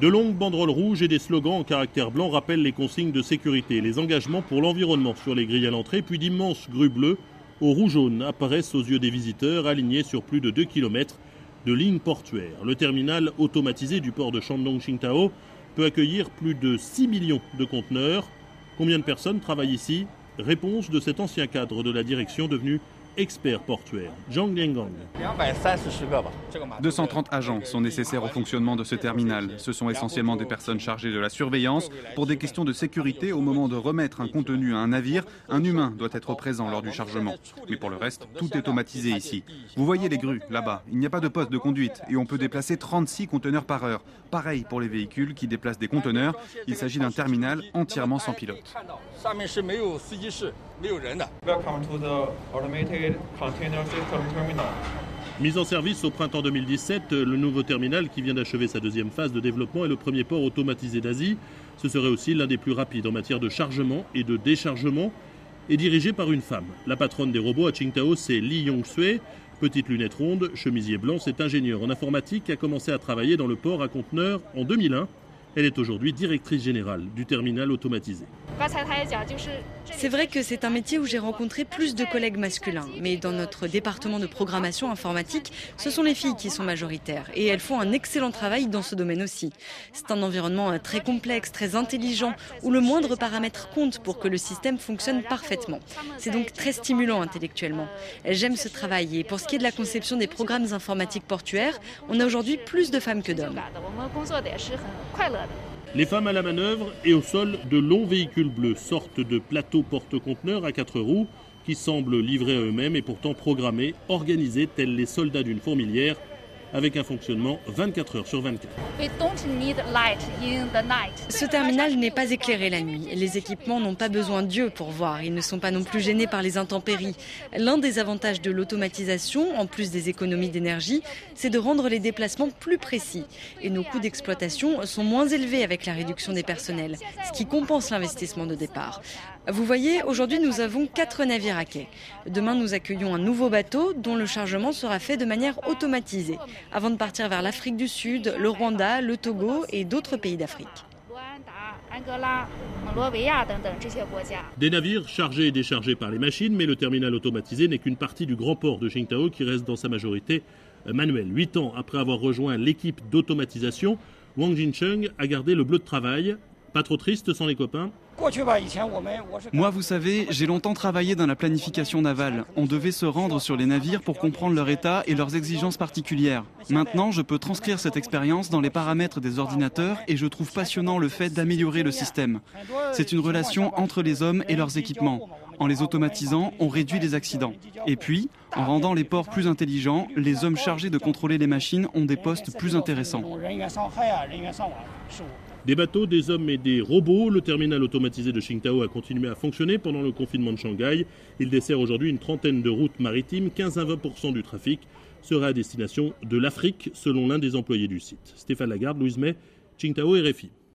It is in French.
De longues banderoles rouges et des slogans en caractère blanc rappellent les consignes de sécurité, les engagements pour l'environnement sur les grilles à l'entrée, puis d'immenses grues bleues au rouge-jaune apparaissent aux yeux des visiteurs alignés sur plus de 2 km de lignes portuaires. Le terminal automatisé du port de Shandong-Qingdao peut accueillir plus de 6 millions de conteneurs. Combien de personnes travaillent ici? Réponse de cet ancien cadre de la direction devenu expert portuaire, Zhang Liangang. 230 agents sont nécessaires au fonctionnement de ce terminal. Ce sont essentiellement des personnes chargées de la surveillance. Pour des questions de sécurité, au moment de remettre un contenu à un navire, un humain doit être présent lors du chargement. Mais pour le reste, tout est automatisé ici. Vous voyez les grues là-bas. Il n'y a pas de poste de conduite et on peut déplacer 36 conteneurs par heure. Pareil pour les véhicules qui déplacent des conteneurs. Il s'agit d'un terminal entièrement sans pilote. Mise en service au printemps 2017, le nouveau terminal qui vient d'achever sa deuxième phase de développement est le premier port automatisé d'Asie. Ce serait aussi l'un des plus rapides en matière de chargement et de déchargement et dirigé par une femme. La patronne des robots à Qingdao, c'est Li Yongsui. Petite lunette ronde, chemisier blanc, c'est ingénieur en informatique a commencé à travailler dans le port à conteneurs en 2001. Elle est aujourd'hui directrice générale du terminal automatisé. C'est vrai que c'est un métier où j'ai rencontré plus de collègues masculins, mais dans notre département de programmation informatique, ce sont les filles qui sont majoritaires et elles font un excellent travail dans ce domaine aussi. C'est un environnement euh, très complexe, très intelligent, où le moindre paramètre compte pour que le système fonctionne parfaitement. C'est donc très stimulant intellectuellement. J'aime ce travail et pour ce qui est de la conception des programmes informatiques portuaires, on a aujourd'hui plus de femmes que d'hommes. Les femmes à la manœuvre et au sol, de longs véhicules bleus, sortent de plateaux porte-conteneurs à quatre roues qui semblent livrés à eux-mêmes et pourtant programmés, organisés tels les soldats d'une fourmilière avec un fonctionnement 24 heures sur 24. Ce terminal n'est pas éclairé la nuit. Les équipements n'ont pas besoin d'yeux pour voir. Ils ne sont pas non plus gênés par les intempéries. L'un des avantages de l'automatisation, en plus des économies d'énergie, c'est de rendre les déplacements plus précis. Et nos coûts d'exploitation sont moins élevés avec la réduction des personnels, ce qui compense l'investissement de départ. Vous voyez, aujourd'hui nous avons quatre navires à quai. Demain nous accueillons un nouveau bateau dont le chargement sera fait de manière automatisée avant de partir vers l'Afrique du Sud, le Rwanda, le Togo et d'autres pays d'Afrique. Des navires chargés et déchargés par les machines, mais le terminal automatisé n'est qu'une partie du grand port de Qingdao qui reste dans sa majorité manuel. Huit ans après avoir rejoint l'équipe d'automatisation, Wang Jincheng a gardé le bleu de travail. Pas trop triste sans les copains moi, vous savez, j'ai longtemps travaillé dans la planification navale. On devait se rendre sur les navires pour comprendre leur état et leurs exigences particulières. Maintenant, je peux transcrire cette expérience dans les paramètres des ordinateurs et je trouve passionnant le fait d'améliorer le système. C'est une relation entre les hommes et leurs équipements. En les automatisant, on réduit les accidents. Et puis, en rendant les ports plus intelligents, les hommes chargés de contrôler les machines ont des postes plus intéressants. Des bateaux, des hommes et des robots, le terminal automatisé de Qingdao a continué à fonctionner pendant le confinement de Shanghai. Il dessert aujourd'hui une trentaine de routes maritimes, 15 à 20% du trafic sera à destination de l'Afrique, selon l'un des employés du site. Stéphane Lagarde, Louise May, Qingdao RFI.